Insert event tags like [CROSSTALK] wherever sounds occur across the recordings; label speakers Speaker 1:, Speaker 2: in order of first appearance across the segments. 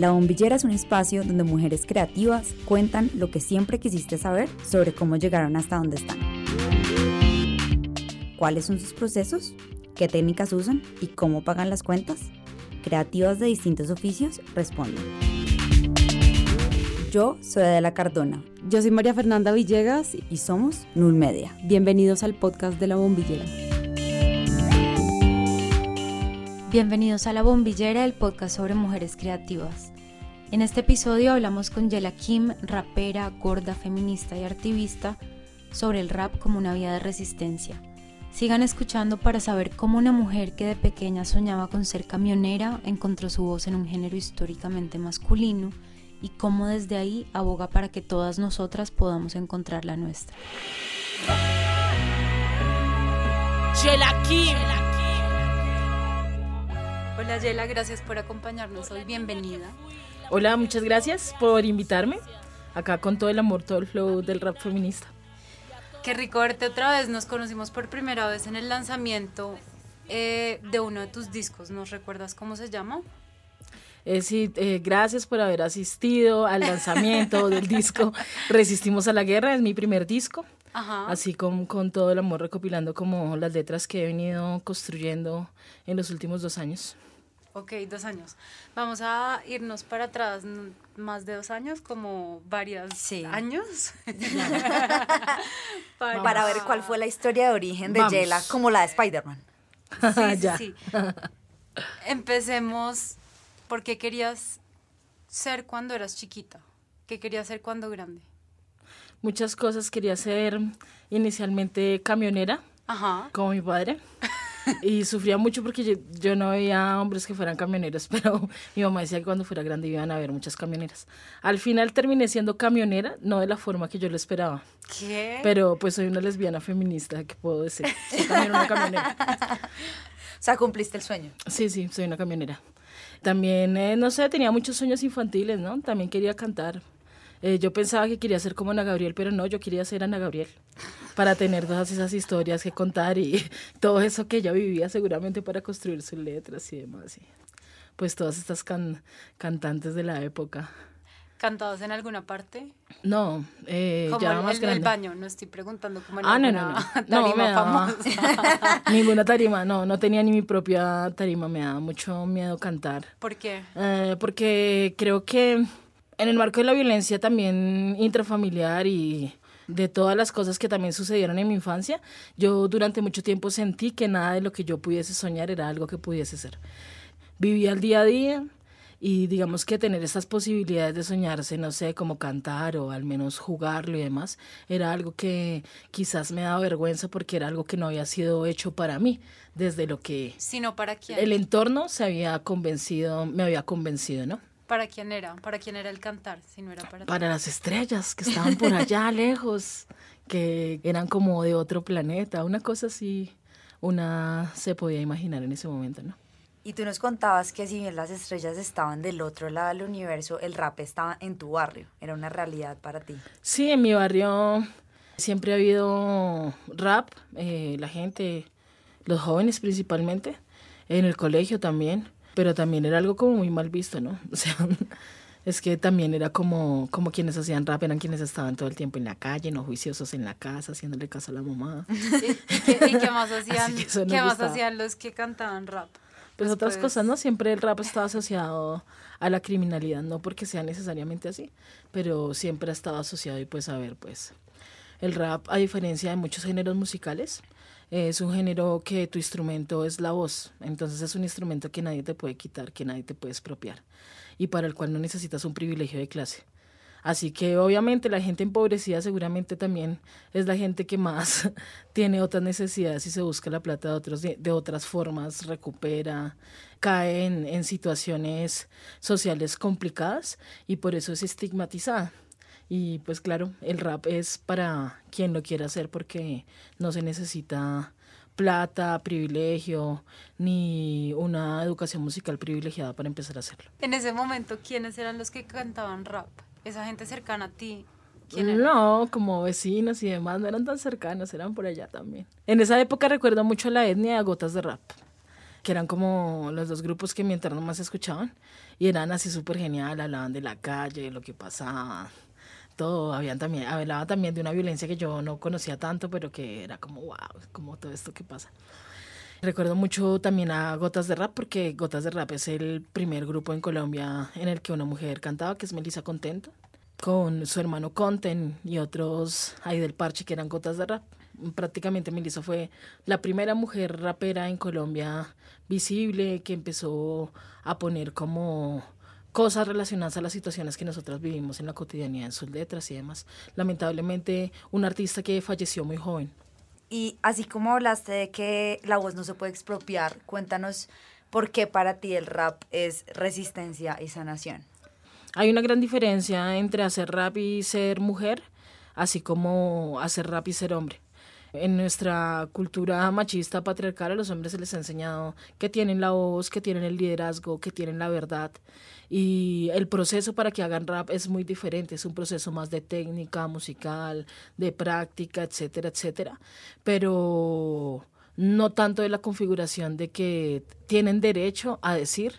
Speaker 1: La Bombillera es un espacio donde mujeres creativas cuentan lo que siempre quisiste saber sobre cómo llegaron hasta donde están. ¿Cuáles son sus procesos? ¿Qué técnicas usan? ¿Y cómo pagan las cuentas? Creativas de distintos oficios responden. Yo soy Adela Cardona.
Speaker 2: Yo soy María Fernanda Villegas
Speaker 1: y somos Null Media.
Speaker 2: Bienvenidos al podcast de La Bombillera.
Speaker 3: Bienvenidos a La Bombillera, el podcast sobre mujeres creativas. En este episodio hablamos con Yela Kim, rapera, gorda, feminista y activista, sobre el rap como una vía de resistencia. Sigan escuchando para saber cómo una mujer que de pequeña soñaba con ser camionera encontró su voz en un género históricamente masculino y cómo desde ahí aboga para que todas nosotras podamos encontrar la nuestra.
Speaker 4: Yela Kim.
Speaker 3: Hola Yela, gracias por acompañarnos hoy, bienvenida.
Speaker 4: Hola, muchas gracias por invitarme. Acá con todo el amor, todo el flow del rap feminista.
Speaker 3: Qué rico verte otra vez, nos conocimos por primera vez en el lanzamiento eh, de uno de tus discos, ¿nos recuerdas cómo se llama?
Speaker 4: Eh, sí, eh, gracias por haber asistido al lanzamiento del disco [LAUGHS] Resistimos a la Guerra, es mi primer disco. Así con, con todo el amor recopilando como las letras que he venido construyendo en los últimos dos años.
Speaker 3: Ok, dos años. Vamos a irnos para atrás más de dos años, como varios años. [LAUGHS]
Speaker 1: para... ver cuál fue la historia de origen de Yela, como la de Spider-Man.
Speaker 3: Sí, [LAUGHS] sí, Empecemos. ¿Por qué querías ser cuando eras chiquita? ¿Qué querías ser cuando grande?
Speaker 4: Muchas cosas. Quería ser inicialmente camionera, como mi padre. [LAUGHS] y sufría mucho porque yo, no veía hombres que fueran camioneros, [LAUGHS] pero mi mamá decía que cuando fuera grande iban a haber muchas camioneras. Al final terminé siendo camionera, no de la forma que yo lo esperaba.
Speaker 3: ¿Qué?
Speaker 4: Pero pues soy una lesbiana feminista, ¿qué puedo decir? Soy también una camionera. [LAUGHS]
Speaker 1: o sea, cumpliste el sueño.
Speaker 4: Sí, sí, soy una camionera. También, eh, no sé, tenía muchos sueños infantiles, ¿no? También quería cantar. Eh, yo pensaba que quería ser como Ana Gabriel, pero no, yo quería ser Ana Gabriel para tener todas esas historias que contar y [LAUGHS] todo eso que ella vivía seguramente para construir sus letras y demás. Y pues todas estas cantantes de la época.
Speaker 3: ¿Cantados en alguna parte?
Speaker 4: No, eh, ya más
Speaker 3: en el baño, no estoy preguntando cómo
Speaker 4: ah, no, no, [LAUGHS] no. tarima famosa. [LAUGHS] ninguna tarima, no, no tenía ni mi propia tarima, me daba mucho miedo cantar.
Speaker 3: ¿Por qué?
Speaker 4: Eh, porque creo que en el marco de la violencia también intrafamiliar y de todas las cosas que también sucedieron en mi infancia, yo durante mucho tiempo sentí que nada de lo que yo pudiese soñar era algo que pudiese ser. Vivía el día a día y digamos que tener estas posibilidades de soñarse, no sé, como cantar o al menos jugarlo y demás, era algo que quizás me daba vergüenza porque era algo que no había sido hecho para mí, desde lo que...
Speaker 3: Sino para quién.
Speaker 4: El entorno se había convencido, me había convencido, ¿no?
Speaker 3: ¿Para quién era? ¿Para quién era el cantar? Si no era para
Speaker 4: Para las estrellas que estaban por allá [LAUGHS] lejos, que eran como de otro planeta, una cosa así, una se podía imaginar en ese momento, ¿no?
Speaker 1: Y tú nos contabas que si bien las estrellas estaban del otro lado del universo, el rap estaba en tu barrio, era una realidad para ti.
Speaker 4: Sí, en mi barrio siempre ha habido rap, eh, la gente, los jóvenes principalmente, en el colegio también pero también era algo como muy mal visto, ¿no? [LAUGHS] O sea, es que también era como, como quienes hacían rap, eran quienes estaban todo el tiempo en la calle, no juiciosos en la casa, haciéndole caso a la mamá. [LAUGHS] [LAUGHS]
Speaker 3: ¿Y, qué, más hacían, ¿qué más hacían los que cantaban rap?
Speaker 4: Pues otras cosas, ¿no? Siempre el rap estaba asociado a la criminalidad, no porque sea necesariamente así, pero siempre ha estado asociado y pues a ver, pues el rap, a diferencia de muchos géneros musicales, es un género que tu instrumento es la voz, entonces es un instrumento que nadie te puede quitar, que nadie te puede expropiar y para el cual no necesitas un privilegio de clase. Así que obviamente la gente empobrecida seguramente también es la gente que más [LAUGHS] tiene otras necesidades y se busca la plata de, otras formas, recupera, cae en, en situaciones sociales complicadas y por eso es estigmatizada. Y pues claro, el rap es para quien lo quiera hacer porque no se necesita plata, privilegio, ni una educación musical privilegiada para empezar a hacerlo.
Speaker 3: En ese momento, ¿quiénes eran los que cantaban rap? Esa gente cercana a ti.
Speaker 4: no, como vecinos y demás, no eran tan cercanos, eran por allá también. En esa época recuerdo mucho la etnia de Gotas de Rap. que eran como los dos grupos que mi entorno más escuchaban, y eran así súper genial, hablaban de la calle, de lo que pasaba, todo, habían también, hablaba también de una violencia que yo no conocía tanto, pero que era como, wow, como todo esto que pasa. Recuerdo mucho también a Gotas de Rap, porque Gotas de Rap es el primer grupo en Colombia en el que una mujer cantaba, que es Melissa Contento, con su hermano Conten y otros ahí del parche que eran Gotas de Rap prácticamente Melissa fue la primera mujer rapera en Colombia visible que empezó a poner como cosas relacionadas a las situaciones que nosotras vivimos en la cotidianidad en sus letras y demás. Lamentablemente, un artista que falleció muy joven.
Speaker 1: Y así como hablaste de que la voz no se puede expropiar, cuéntanos por qué para ti el rap es resistencia y sanación.
Speaker 4: Hay una gran diferencia entre hacer rap y ser mujer, así como hacer rap y ser hombre. En nuestra cultura machista patriarcal a los hombres se les ha enseñado que tienen la voz, que tienen el liderazgo, que tienen la verdad. Y el proceso para que hagan rap es muy diferente, es un proceso más de técnica musical, de práctica, etcétera, etcétera. Pero no tanto de la configuración de que tienen derecho a decir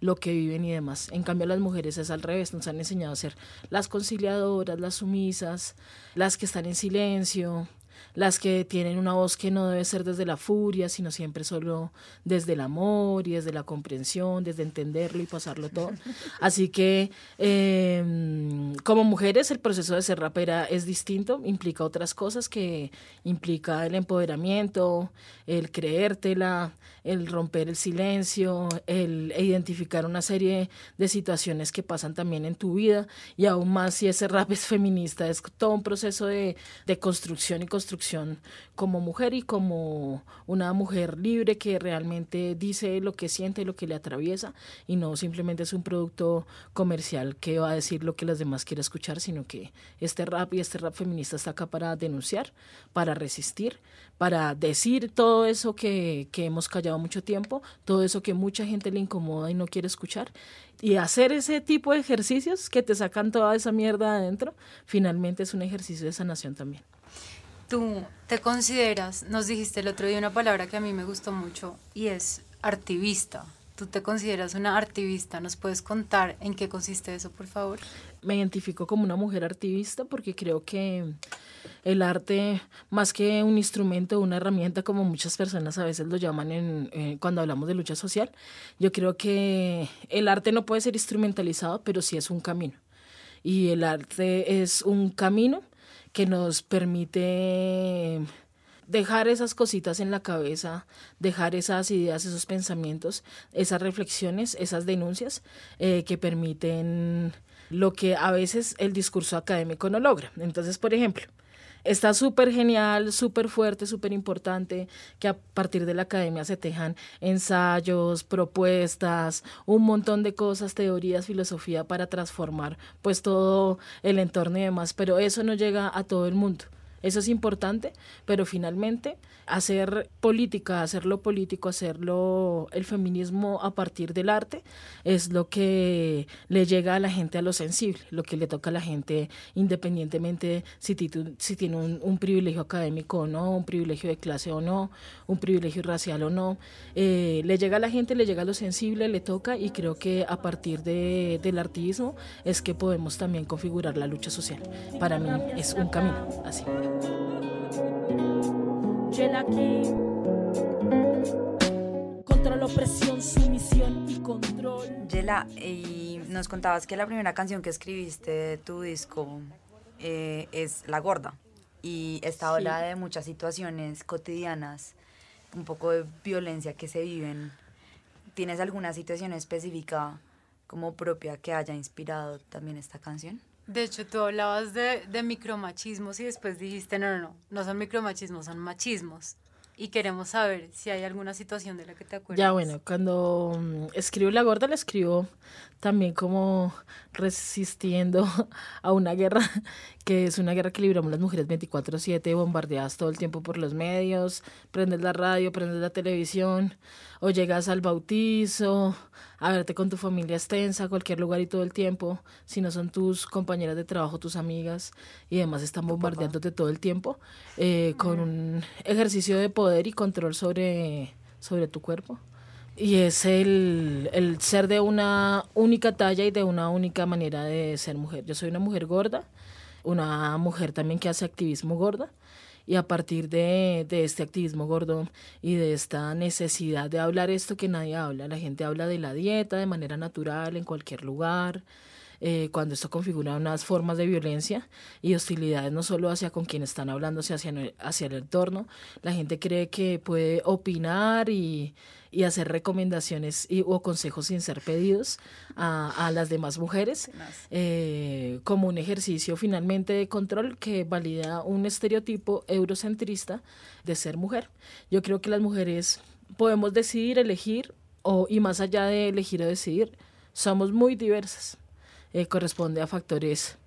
Speaker 4: lo que viven y demás. En cambio, las mujeres es al revés, nos han enseñado a ser las conciliadoras, las sumisas, las que están en silencio, las que tienen una voz que no debe ser desde la furia, sino siempre solo desde el amor y desde la comprensión, desde entenderlo y pasarlo todo. [LAUGHS] Así que em, como mujeres el proceso de ser rapera es distinto, implica otras cosas que implica el empoderamiento, el creértela, el romper el silencio, el identificar una serie de situaciones que pasan también en tu vida y aún más si ese rap es feminista, es todo un proceso de, de construcción y construcción como mujer y como una mujer libre que realmente dice lo que siente, lo que le atraviesa y no simplemente es un producto comercial que va a decir lo que las demás quieren escuchar, sino que este rap y este rap feminista está acá para denunciar, para resistir, para decir todo eso que, que hemos callado mucho tiempo, todo eso que mucha gente le incomoda y no quiere escuchar y hacer ese tipo de ejercicios que te sacan toda esa mierda adentro, finalmente es un ejercicio de sanación también.
Speaker 3: Tú te consideras, nos dijiste el otro día una palabra que a mí me gustó mucho y es activista. Tú te consideras una activista. ¿Nos puedes contar en qué consiste eso, por favor?
Speaker 4: Me identifico como una mujer activista porque creo que el arte, más que un instrumento, una herramienta, como muchas personas a veces lo llaman eh, cuando hablamos de lucha social, yo creo que el arte no puede ser instrumentalizado, pero sí es un camino. Y el arte es un camino que nos permite dejar esas cositas en la cabeza, dejar esas ideas, esos pensamientos, esas reflexiones, esas denuncias eh, que permiten lo que a veces el discurso académico no logra. Entonces, por ejemplo, está súper genial, súper fuerte, súper importante que a partir de la academia se tejan ensayos, propuestas, un montón de cosas, teorías, filosofía para transformar pues todo el entorno y demás, pero eso no llega a todo el mundo. Eso es importante, pero finalmente hacer política, hacerlo político, hacerlo el feminismo a partir del arte es lo que le llega a la gente a lo sensible, lo que le toca a la gente independientemente si, tiene un, privilegio académico o no, un privilegio de clase o no, un privilegio racial o no. Eh, le llega a la gente, le llega a lo sensible, le toca y creo que a partir de, del artismo es que podemos también configurar la lucha social. Para mí es un camino así. Yela
Speaker 1: Contra la opresión, sumisión y control. Yela, y nos contabas que la primera canción que escribiste de tu disco eh, es La Gorda. Y esta habla de muchas situaciones cotidianas, un poco de violencia que se viven. ¿Tienes alguna situación específica como propia que haya inspirado también esta canción?
Speaker 3: De hecho, tú hablabas de, de micromachismos y después dijiste, no, no, no, no son micromachismos, son machismos. Y queremos saber si hay alguna situación de la que te acuerdas.
Speaker 4: Ya, bueno, cuando mm, escribo La Gorda, la escribo también como resistiendo [LAUGHS] a una guerra, [LAUGHS] que es una guerra que libramos las mujeres 24/7, bombardeadas todo el tiempo por los medios, prendes la radio, prendes la televisión, o llegas al bautizo, a verte con tu familia extensa, cualquier lugar y todo el tiempo, si no son tus compañeras de trabajo, tus amigas, y además están bombardeándote todo el tiempo, eh, con un ejercicio de poder y control sobre, sobre tu cuerpo. Y es el, el, ser de una única talla y de una única manera de ser mujer. Yo soy una mujer gorda, una mujer también que hace activismo gorda y a partir de, de, este activismo gordo y de esta necesidad de hablar esto que nadie habla, la gente habla de la dieta de manera natural en cualquier lugar, eh, cuando esto configura unas formas de violencia y hostilidades no solo hacia con quienes están hablando, hacia, hacia el entorno. La gente cree que puede opinar y, y hacer recomendaciones y, o consejos sin ser pedidos a, a las demás mujeres eh, como un ejercicio finalmente de control que valida un estereotipo eurocentrista de ser mujer. Yo creo que las mujeres podemos decidir, elegir o, y más allá de elegir o decidir, somos muy diversas. Eh, corresponde a factores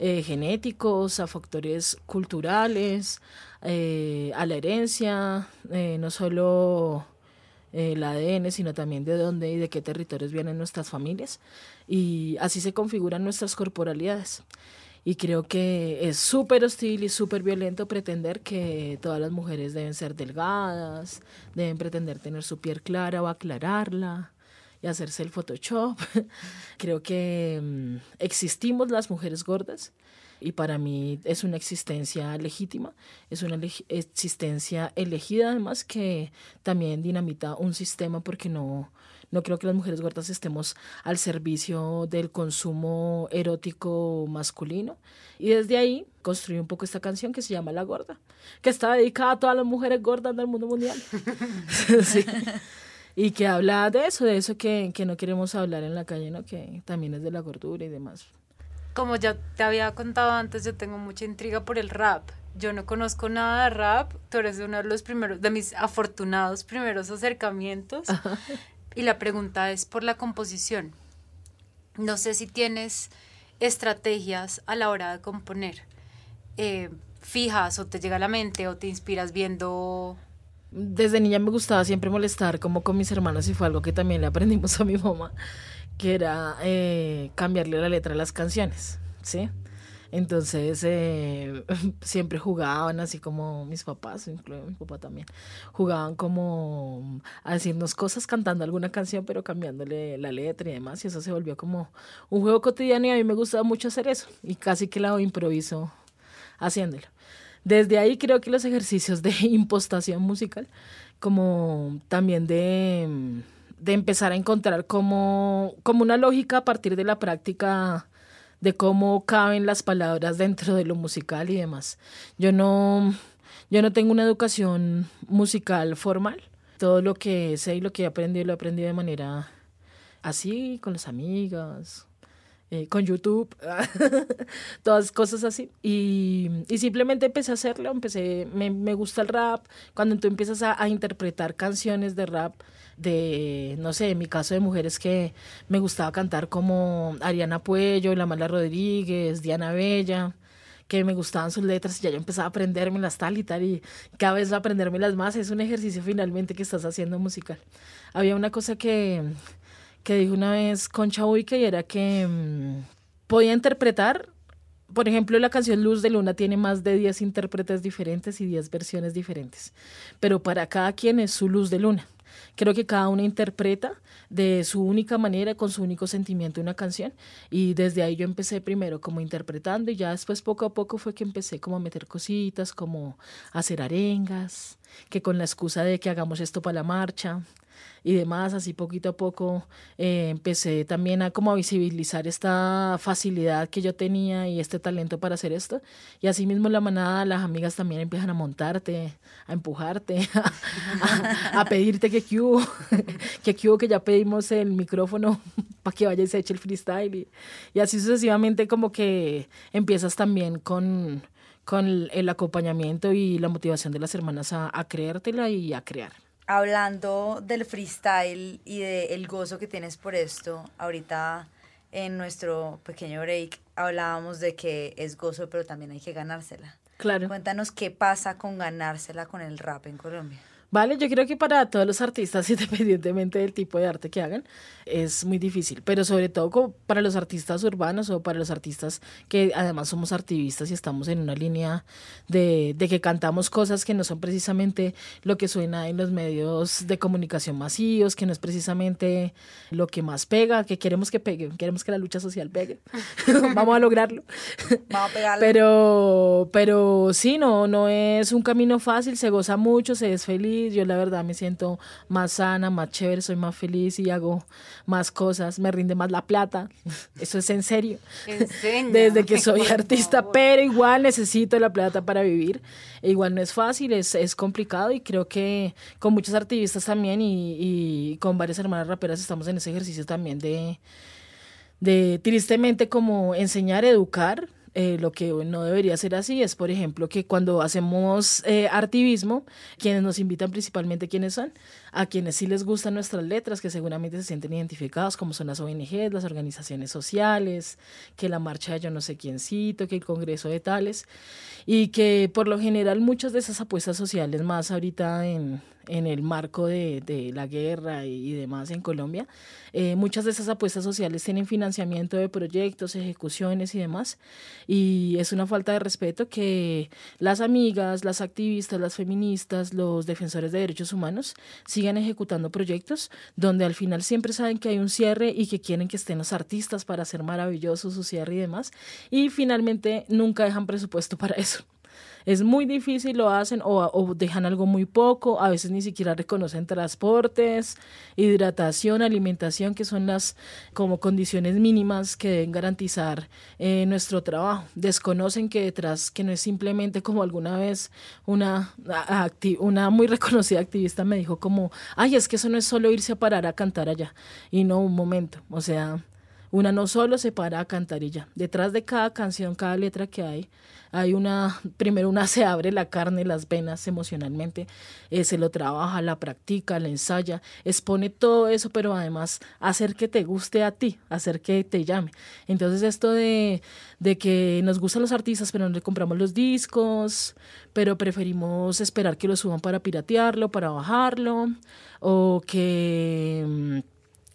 Speaker 4: eh, genéticos, a factores culturales, eh, a la herencia, no solo el ADN, sino también de dónde y de qué territorios vienen nuestras familias. Y así se configuran nuestras corporalidades. Y creo que es súper hostil y súper violento pretender que todas las mujeres deben ser delgadas, deben pretender tener su piel clara o aclararla, y hacerse el Photoshop. [LAUGHS] Creo que mm, existimos las mujeres gordas y para mí es una existencia legítima, es una existencia elegida además que también dinamita un sistema porque no, no creo que las mujeres gordas estemos al servicio del consumo erótico masculino. Y desde ahí construí un poco esta canción que se llama La Gorda, que está dedicada a todas las mujeres gordas del mundo mundial. [LAUGHS] sí [LAUGHS] y que habla de eso, de eso que, que, no queremos hablar en la calle, ¿no? que también es de la gordura y demás.
Speaker 1: Como ya te había contado antes, yo tengo mucha intriga por el rap. Yo no conozco nada de rap, tú eres uno de los primeros, de mis afortunados primeros acercamientos. Y la pregunta es por la composición. No sé si tienes estrategias a la hora de componer eh, fijas o te llega a la mente o te inspiras viendo
Speaker 4: desde niña me gustaba siempre molestar como con mis hermanos y fue algo que también le aprendimos [LAUGHS] a mi mamá, que era eh, cambiarle la letra a las canciones, ¿sí? Entonces eh, [LAUGHS] siempre jugaban así como mis papás, incluido mi papá también, jugaban como a decirnos cosas cantando alguna canción pero cambiándole la letra y demás y eso se volvió como un juego cotidiano y a mí me gustaba mucho hacer eso y casi que la improviso haciéndolo. Desde ahí creo que los ejercicios de [LAUGHS] impostación musical, como también de, de empezar a encontrar como, como una lógica a partir de la práctica de cómo caben las palabras dentro de lo musical y demás. Yo no, yo no tengo una educación musical formal. Todo lo que sé y lo que he aprendido lo he aprendido de manera así, con las amigas, eh, con YouTube, [LAUGHS] todas cosas así. Y, y, simplemente empecé a hacerlo, empecé, me, me gusta el rap. Cuando tú empiezas a, a, interpretar canciones de rap, de, no sé, en mi caso de mujeres que me gustaba cantar como Ariana Puello, La Mala Rodríguez, Diana Bella que me gustaban sus letras y ya yo empezaba a aprendérmelas tal y tal y cada vez aprendérmelas más es un ejercicio finalmente que estás haciendo musical. Había una cosa que, que dijo una vez Concha Uike y era que mm, podía interpretar, por ejemplo, la canción Luz de Luna tiene más de 10 intérpretes diferentes y 10 versiones diferentes, pero para cada quien es su luz de luna. Creo que cada uno interpreta de su única manera, con su único sentimiento una canción. Y desde ahí yo empecé primero como interpretando y ya después poco a poco fue que empecé como a meter cositas, como a hacer arengas, que con la excusa de que hagamos esto para la marcha, y demás, así poquito a poco eh, empecé también a como a visibilizar esta facilidad que yo tenía y este talento para hacer esto. Y así mismo la manada, las amigas también empiezan a montarte, a empujarte, [LAUGHS] a, pedirte que Q, [LAUGHS] que Q, que ya pedimos el micrófono [LAUGHS] para que vaya y se eche el freestyle. Y, así sucesivamente como que empiezas también con con el acompañamiento y la motivación de las hermanas a, a creértela y a crear
Speaker 1: hablando del freestyle y del gozo que tienes por esto, ahorita en nuestro pequeño break hablábamos de que es gozo, pero también hay que ganársela.
Speaker 4: Claro.
Speaker 1: Cuéntanos qué pasa con ganársela con el rap en Colombia.
Speaker 4: Vale, yo creo que para todos los artistas, [LAUGHS] independientemente del tipo de arte que hagan, es muy difícil, pero sobre todo para los artistas urbanos o para los artistas que además somos activistas y estamos en una línea de, de, que cantamos cosas que no son precisamente lo que suena en los medios de comunicación masivos, que no es precisamente lo que más pega, que queremos que pegue, queremos que la lucha social pegue. [LAUGHS] [LAUGHS] Vamos a lograrlo.
Speaker 1: Vamos a pegarlo.
Speaker 4: Pero, pero sí, no, no es un camino fácil, se goza mucho, se es feliz yo la verdad me siento más sana, más chévere, soy más feliz y hago más cosas, me rinde más la plata. [LAUGHS] Eso es en serio. [LAUGHS] Desde que soy artista, pero igual necesito la plata para vivir. E igual no es fácil, es, es complicado y creo que con muchos artistas también y, y con varias hermanas raperas estamos en ese ejercicio también de, de tristemente como enseñar, educar eh, lo que no debería ser así es, por ejemplo, que cuando hacemos eh, artivismo, quienes nos invitan principalmente, ¿quiénes son? A quienes sí les gustan nuestras letras, que seguramente se sienten identificados, como son las ONG, las organizaciones sociales, que la marcha de yo no sé quiéncito, que el congreso de tales, y que por lo general muchas de esas apuestas sociales, más ahorita en, en el marco de, de la guerra y, demás en Colombia. Eh, muchas de esas apuestas sociales tienen financiamiento de proyectos, ejecuciones y demás. Y es una falta de respeto que las amigas, las activistas, las feministas, los defensores de derechos humanos sigan ejecutando proyectos donde al final siempre saben que hay un cierre y que quieren que estén los artistas para hacer maravilloso su cierre y demás. Y finalmente nunca dejan presupuesto [LAUGHS] para eso es muy difícil, lo hacen o, dejan algo muy poco, a veces ni siquiera reconocen transportes, hidratación, alimentación, que son las como condiciones mínimas que deben garantizar eh, nuestro trabajo. Desconocen que detrás, que no es simplemente como alguna vez una, una muy [LAUGHS] reconocida activista me dijo como, ay, es que eso no es solo irse a parar a cantar allá, y no un momento, o sea, una no solo se para a cantar y ya. Detrás de cada canción, cada letra que hay, hay una, primero una se abre la carne, las venas emocionalmente, eh, se lo trabaja, la practica, la ensaya, expone todo eso, pero además hacer que te guste a ti, hacer que te llame. Entonces esto de, de que nos gustan los artistas, pero no le compramos los discos, pero preferimos esperar que lo suban para piratearlo, para bajarlo, o que mm,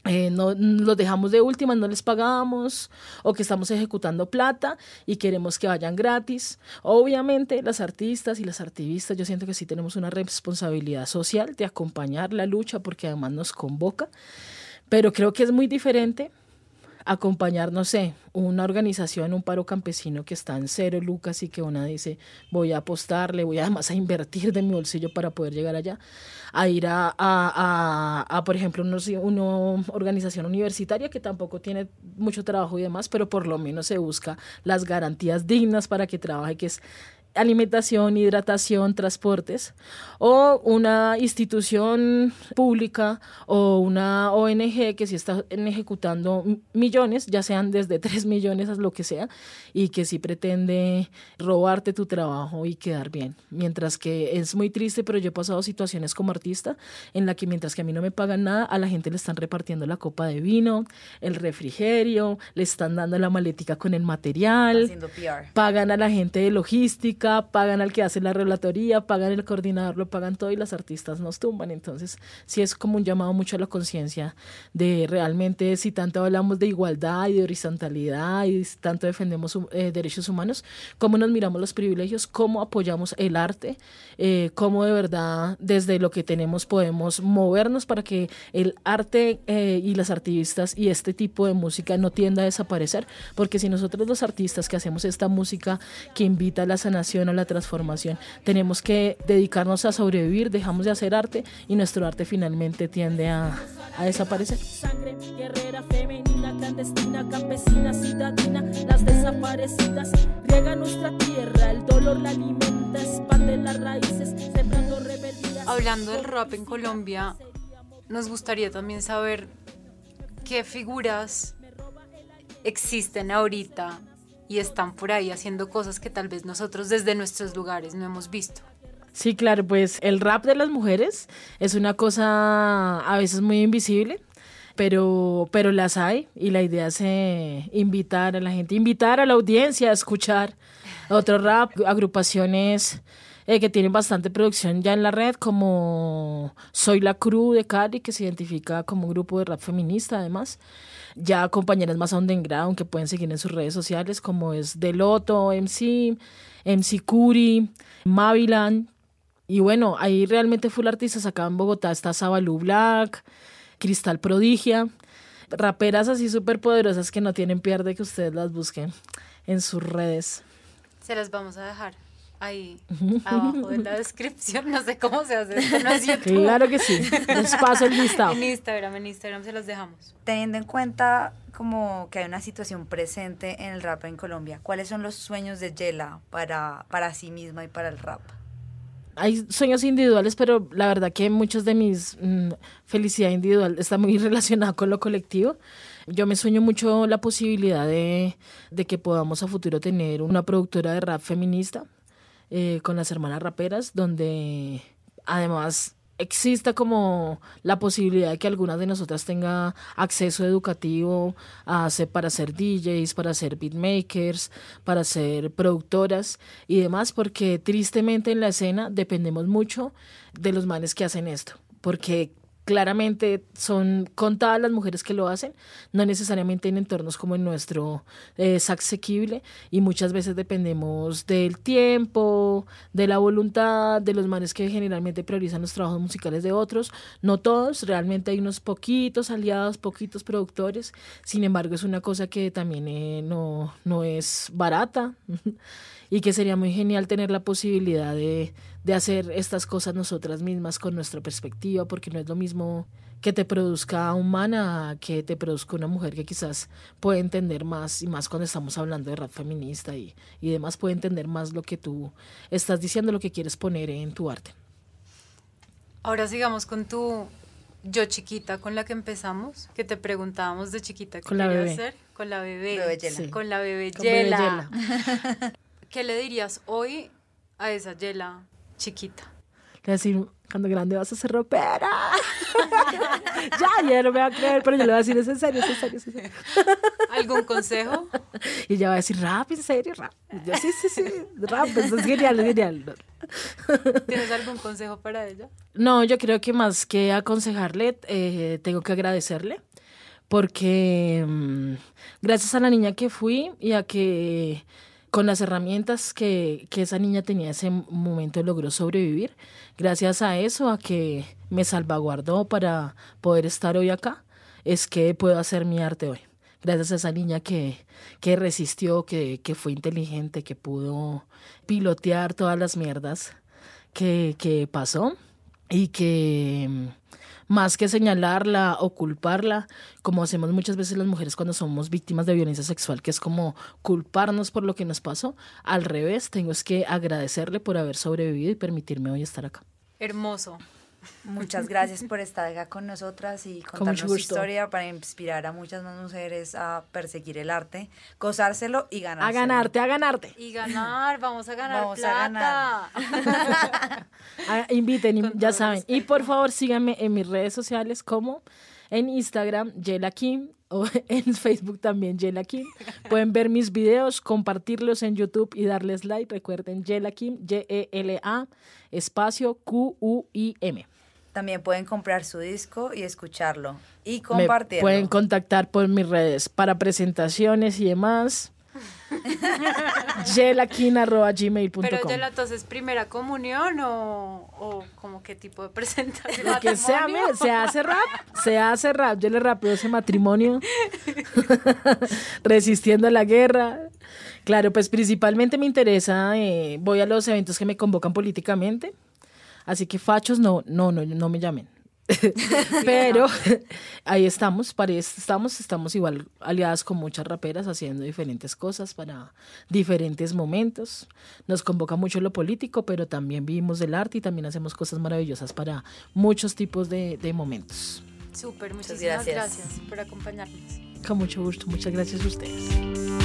Speaker 4: eh, no los dejamos de última, no les pagamos o que estamos ejecutando plata y queremos que vayan gratis. Obviamente las artistas y las activistas, yo siento que sí tenemos una responsabilidad social de acompañar la lucha porque además nos convoca, pero creo que es muy diferente acompañar, no sé, una organización, un paro campesino que está en cero lucas y que una dice, voy a apostarle, voy además a invertir de mi bolsillo para poder llegar allá, a ir a, a, a, por ejemplo, una, una organización universitaria que tampoco tiene mucho trabajo y demás, pero por lo menos se busca las garantías dignas para que trabaje, que es alimentación, hidratación, transportes, o una institución pública o una ONG que sí está ejecutando millones, ya sean desde [LAUGHS] 3 millones a lo que sea, y que sí pretende robarte tu trabajo y quedar bien. Mientras que es muy triste, pero yo he pasado situaciones como artista en la que mientras que a mí no me pagan nada, a la gente le están repartiendo la copa de vino, el refrigerio, le están dando la maletica con el material, pagan a la gente de logística, pagan al que hace la relatoría, pagan el coordinador, lo pagan todo y las artistas nos tumban. Entonces, sí es como un llamado mucho a la conciencia de realmente si tanto hablamos de igualdad y de horizontalidad y tanto defendemos eh, derechos humanos, cómo nos miramos los privilegios, cómo apoyamos el arte, eh, cómo de verdad desde lo que tenemos podemos movernos para que el arte eh, y las artistas y este tipo de música no tienda a desaparecer, porque si nosotros los artistas que hacemos esta música que invita a la sanación, a la transformación. Tenemos que dedicarnos a sobrevivir, dejamos de hacer arte y nuestro arte finalmente tiende a, a desaparecer. Sangre guerrera, femenina, clandestina, campesina, ciudadina, las desaparecidas, riega nuestra tierra, el dolor la alimenta, expande las raíces, sembrando rebeldía.
Speaker 1: Hablando del rap en Colombia, nos gustaría también saber qué figuras existen ahorita y están por ahí haciendo cosas que tal vez nosotros desde nuestros lugares no hemos visto.
Speaker 4: Sí, claro, pues el rap de las mujeres es una cosa a veces muy invisible, pero, pero las hay y la idea es eh, invitar a la gente, invitar a la audiencia a escuchar otro rap, agrupaciones eh, que tienen bastante producción ya en la red, como Soy la Crew de Cali, que se identifica como un grupo de rap feminista además. Ya compañeras más underground que pueden seguir en sus redes sociales, como es Deloto, MC, MC Curi, Mavilan. Y bueno, ahí realmente full artistas. Acá en Bogotá está Sabalú Black, Cristal Prodigia. Raperas así súper poderosas que no tienen pierde que ustedes las busquen en sus redes.
Speaker 5: Se las vamos a dejar ahí abajo en la descripción. No sé cómo se hace esto, no es [LAUGHS] YouTube.
Speaker 4: Claro que sí. Les paso el listado.
Speaker 5: En Instagram, en Instagram se los dejamos.
Speaker 1: Teniendo en cuenta como que hay una situación presente en el rap en Colombia, ¿cuáles son los sueños de Yela para, para sí misma y para el rap?
Speaker 4: hay sueños individuales, pero la verdad que muchos de mis mm, felicidad individual está muy [LAUGHS] relacionada con lo colectivo. Yo me sueño mucho la posibilidad de, de que podamos a futuro tener una productora de rap feminista eh, con las hermanas raperas, donde además exista como la posibilidad de que algunas de nosotras tenga acceso educativo a para ser DJs, para ser beatmakers, para ser productoras y demás, porque tristemente en la escena dependemos mucho de los manes que hacen esto, porque claramente son contadas las mujeres que lo hacen, no necesariamente en entornos como el nuestro es asequible y muchas veces dependemos del tiempo, de la voluntad, de los manes que generalmente priorizan los trabajos musicales de otros, no todos, realmente hay unos poquitos aliados, poquitos productores, sin embargo es una cosa que también eh, no, no es barata [LAUGHS] y que sería muy genial tener la posibilidad de, de hacer estas cosas nosotras mismas con nuestra perspectiva, porque no es lo mismo que te produzca un man a que te produzca una mujer que quizás puede entender más y más cuando estamos hablando de rap feminista y, y demás puede entender más lo que tú estás diciendo, lo que quieres poner en tu arte.
Speaker 5: Ahora sigamos con tu yo chiquita con la que empezamos, que te preguntábamos de chiquita qué
Speaker 4: con la bebé.
Speaker 5: hacer con la bebé,
Speaker 1: bebé
Speaker 5: con la bebé
Speaker 4: Con bebé
Speaker 5: Yela. [LAUGHS] ¿Qué le dirías hoy a esa Yela chiquita?
Speaker 4: Le voy a decir, cuando grande vas a ser ropera. [LAUGHS] ya, ya no me va a creer, pero yo le voy a decir, es en serio, es en serio, es en serio. [LAUGHS]
Speaker 5: ¿Algún consejo?
Speaker 4: Y ella va a decir, rap, en serio, rap. Y yo, sí, sí, sí, rap, eso es genial, es genial.
Speaker 5: ¿Tienes algún consejo para ella?
Speaker 4: No, yo creo que más que aconsejarle, eh, tengo que agradecerle, porque mm, gracias a la niña que fui y a que con las herramientas que, que esa niña tenía en ese momento logró sobrevivir, gracias a eso, a que me salvaguardó para poder estar hoy acá, es que puedo hacer mi arte hoy. Gracias a esa niña que, que resistió, que, que fue inteligente, que pudo pilotear todas las mierdas que, que pasó y que más que señalarla o culparla, como hacemos muchas veces las mujeres cuando somos víctimas de violencia sexual, que es como culparnos por lo que nos pasó, al revés, tengo es que agradecerle por haber sobrevivido y permitirme hoy estar acá.
Speaker 5: Hermoso.
Speaker 1: Muchas gracias por estar acá con nosotras y
Speaker 4: Con
Speaker 1: contarnos su historia para inspirar a muchas más mujeres a perseguir el arte, gozárselo y
Speaker 4: A
Speaker 1: ganárselo.
Speaker 4: ganarte, a ganarte.
Speaker 5: Y ganar, vamos a ganar
Speaker 1: Vamos a
Speaker 5: plata.
Speaker 4: Ah, inviten,
Speaker 5: Con
Speaker 4: ya saben. Y por favor, síganme en mis redes sociales como en Instagram, Yela Kim, o [LAUGHS] en Facebook también, Yela Kim. Pueden ver mis videos, compartirlos en YouTube y darles like. Recuerden, Yela Kim, Y-E-L-A, espacio Q-U-I-M.
Speaker 1: También pueden comprar su disco y escucharlo y
Speaker 4: Me
Speaker 1: compartirlo.
Speaker 4: pueden contactar por mis redes para presentaciones y demás. [LAUGHS] yelakin.gmail.com
Speaker 5: Pero Yela, entonces, ¿primera comunión o, o como qué tipo de presentación?
Speaker 4: Lo que sea, se hace rap, se hace rap. Yo le rapeo ese matrimonio, [LAUGHS] resistiendo a la guerra. Claro, pues principalmente me interesa, eh, voy a los eventos que me convocan políticamente, así que fachos no, no, no, no me llamen. [LAUGHS] Pero [LAUGHS] ahí estamos, parece, estamos, estamos igual aliadas con muchas raperas haciendo diferentes cosas para diferentes momentos. Nos convoca mucho lo político, pero también vivimos del arte y también hacemos cosas maravillosas para muchos tipos de, de momentos.
Speaker 5: Súper,
Speaker 1: Muchas
Speaker 5: muchísimas
Speaker 1: gracias.
Speaker 5: gracias por acompañarnos.
Speaker 4: Con mucho gusto, muchas gracias a ustedes.